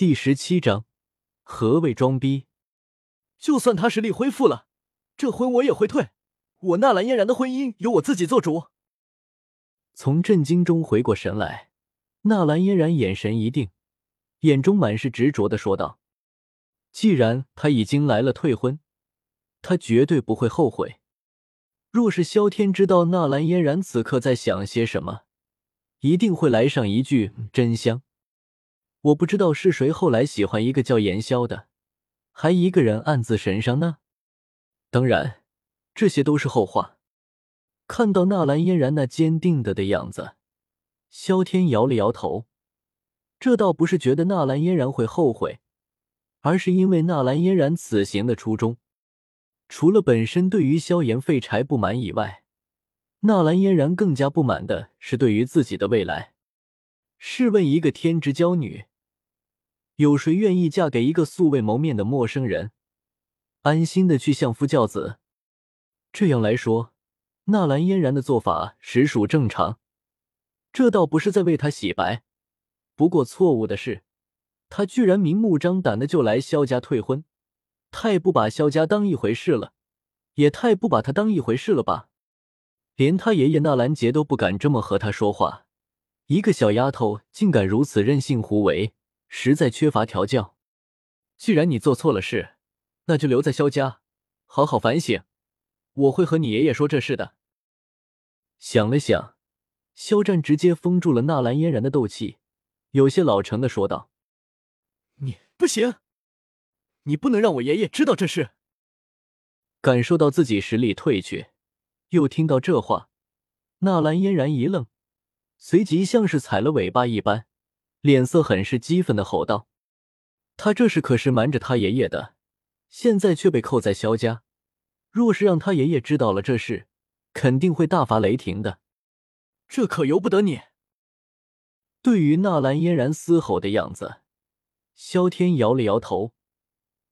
第十七章，何谓装逼？就算他实力恢复了，这婚我也会退。我纳兰嫣然的婚姻由我自己做主。从震惊中回过神来，纳兰嫣然眼神一定，眼中满是执着的说道：“既然他已经来了退婚，他绝对不会后悔。若是萧天知道纳兰嫣然此刻在想些什么，一定会来上一句真香。我不知道是谁后来喜欢一个叫严萧的，还一个人暗自神伤呢。当然，这些都是后话。”看到纳兰嫣然那坚定的的样子，萧天摇了摇头。这倒不是觉得纳兰嫣然会后悔，而是因为纳兰嫣然此行的初衷，除了本身对于萧炎废柴不满以外，纳兰嫣然更加不满的是对于自己的未来。试问一个天之娇女，有谁愿意嫁给一个素未谋面的陌生人，安心的去相夫教子？这样来说。纳兰嫣然的做法实属正常，这倒不是在为他洗白。不过错误的是，他居然明目张胆的就来萧家退婚，太不把萧家当一回事了，也太不把他当一回事了吧！连他爷爷纳兰杰都不敢这么和他说话，一个小丫头竟敢如此任性胡为，实在缺乏调教。既然你做错了事，那就留在萧家，好好反省。我会和你爷爷说这事的。想了想，肖战直接封住了纳兰嫣然的斗气，有些老成的说道：“你不行，你不能让我爷爷知道这事。”感受到自己实力退却，又听到这话，纳兰嫣然一愣，随即像是踩了尾巴一般，脸色很是激愤的吼道：“他这是可是瞒着他爷爷的，现在却被扣在萧家。”若是让他爷爷知道了这事，肯定会大发雷霆的。这可由不得你。对于纳兰嫣然嘶吼的样子，萧天摇了摇头，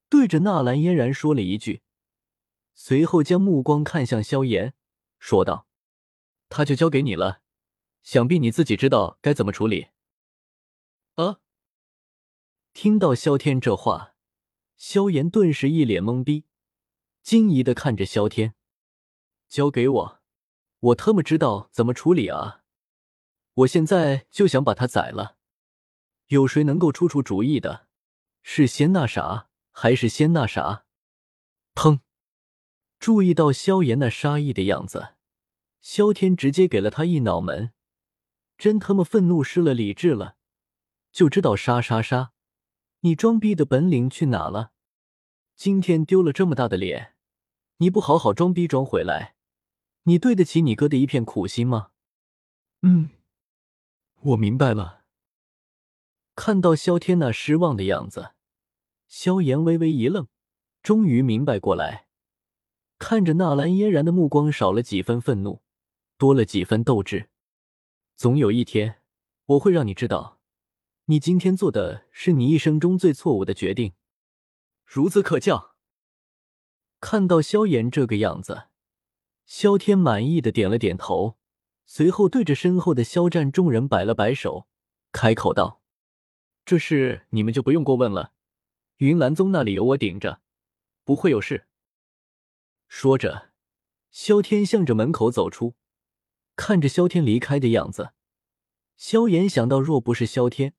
对着纳兰嫣然说了一句，随后将目光看向萧炎，说道：“他就交给你了，想必你自己知道该怎么处理。”听到萧天这话，萧炎顿时一脸懵逼。惊疑的看着萧天，交给我，我特么知道怎么处理啊！我现在就想把他宰了，有谁能够出出主意的？是先那啥，还是先那啥？砰！注意到萧炎那杀意的样子，萧天直接给了他一脑门，真他妈愤怒失了理智了，就知道杀杀杀！你装逼的本领去哪了？今天丢了这么大的脸！你不好好装逼装回来，你对得起你哥的一片苦心吗？嗯，我明白了。看到萧天那失望的样子，萧炎微微一愣，终于明白过来，看着纳兰嫣然的目光少了几分愤怒，多了几分斗志。总有一天，我会让你知道，你今天做的是你一生中最错误的决定。孺子可教。看到萧炎这个样子，萧天满意的点了点头，随后对着身后的萧战众人摆了摆手，开口道：“这事你们就不用过问了，云岚宗那里有我顶着，不会有事。”说着，萧天向着门口走出，看着萧天离开的样子，萧炎想到，若不是萧天，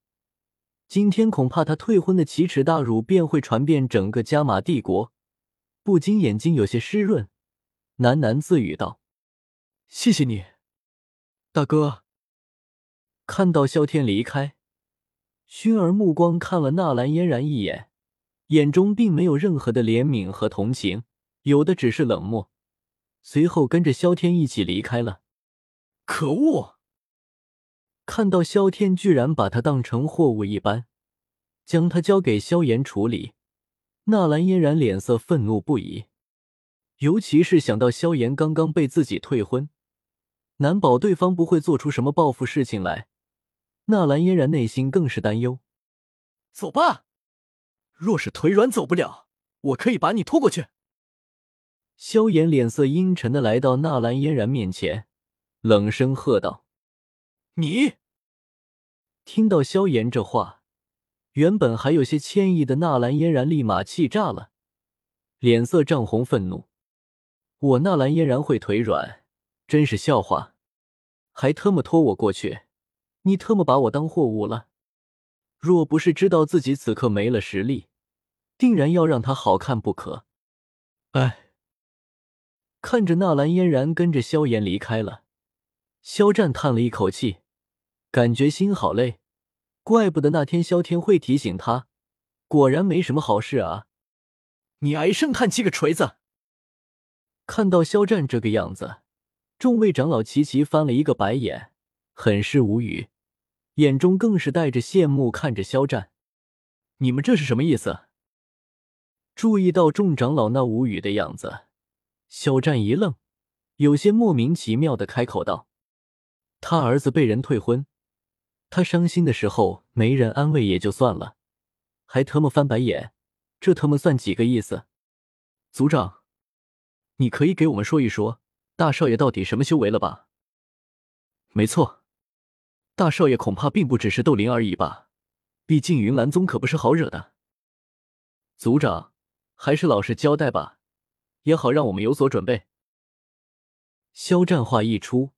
今天恐怕他退婚的奇耻大辱便会传遍整个加玛帝国。不禁眼睛有些湿润，喃喃自语道：“谢谢你，大哥。”看到萧天离开，薰儿目光看了纳兰嫣然一眼，眼中并没有任何的怜悯和同情，有的只是冷漠。随后跟着萧天一起离开了。可恶！看到萧天居然把他当成货物一般，将他交给萧炎处理。纳兰嫣然脸色愤怒不已，尤其是想到萧炎刚刚被自己退婚，难保对方不会做出什么报复事情来。纳兰嫣然内心更是担忧。走吧，若是腿软走不了，我可以把你拖过去。萧炎脸色阴沉的来到纳兰嫣然面前，冷声喝道：“你！”听到萧炎这话。原本还有些歉意的纳兰嫣然立马气炸了，脸色涨红，愤怒：“我纳兰嫣然会腿软，真是笑话！还特么拖我过去，你特么把我当货物了？若不是知道自己此刻没了实力，定然要让他好看不可。”哎，看着纳兰嫣然跟着萧炎离开了，肖战叹了一口气，感觉心好累。怪不得那天萧天会提醒他，果然没什么好事啊！你唉声叹气个锤子！看到肖战这个样子，众位长老齐齐翻了一个白眼，很是无语，眼中更是带着羡慕看着肖战。你们这是什么意思？注意到众长老那无语的样子，肖战一愣，有些莫名其妙的开口道：“他儿子被人退婚。”他伤心的时候没人安慰也就算了，还特么翻白眼，这特么算几个意思？族长，你可以给我们说一说大少爷到底什么修为了吧？没错，大少爷恐怕并不只是斗灵而已吧？毕竟云岚宗可不是好惹的。族长，还是老实交代吧，也好让我们有所准备。肖战话一出，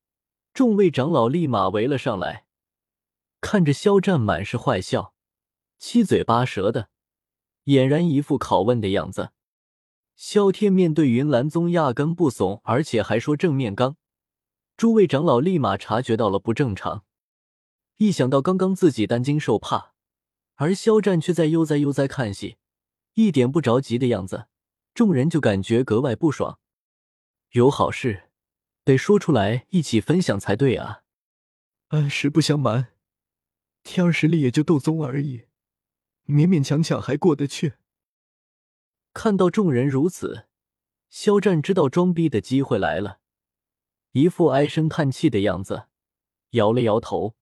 众位长老立马围了上来。看着肖战满是坏笑，七嘴八舌的，俨然一副拷问的样子。萧天面对云岚宗压根不怂，而且还说正面刚。诸位长老立马察觉到了不正常，一想到刚刚自己担惊受怕，而肖战却在悠哉悠哉看戏，一点不着急的样子，众人就感觉格外不爽。有好事得说出来，一起分享才对啊！嗯，实不相瞒。天儿实力也就斗宗而已，勉勉强强还过得去。看到众人如此，肖战知道装逼的机会来了，一副唉声叹气的样子，摇了摇头，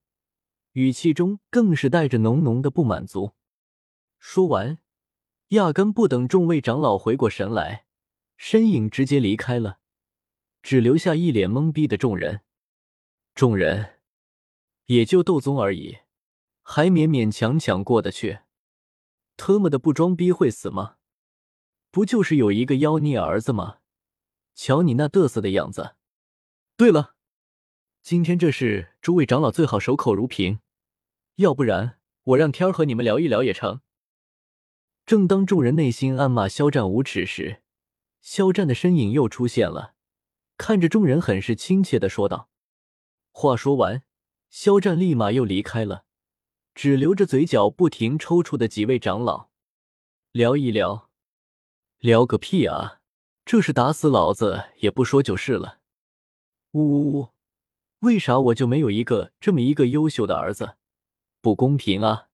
语气中更是带着浓浓的不满足。说完，压根不等众位长老回过神来，身影直接离开了，只留下一脸懵逼的众人。众人也就斗宗而已。还勉勉强强过得去，特么的不装逼会死吗？不就是有一个妖孽儿子吗？瞧你那嘚瑟的样子。对了，今天这事，诸位长老最好守口如瓶，要不然我让天儿和你们聊一聊也成。正当众人内心暗骂肖战无耻时，肖战的身影又出现了，看着众人很是亲切的说道。话说完，肖战立马又离开了。只留着嘴角不停抽搐的几位长老，聊一聊，聊个屁啊！这是打死老子也不说就是了。呜呜呜！为啥我就没有一个这么一个优秀的儿子？不公平啊！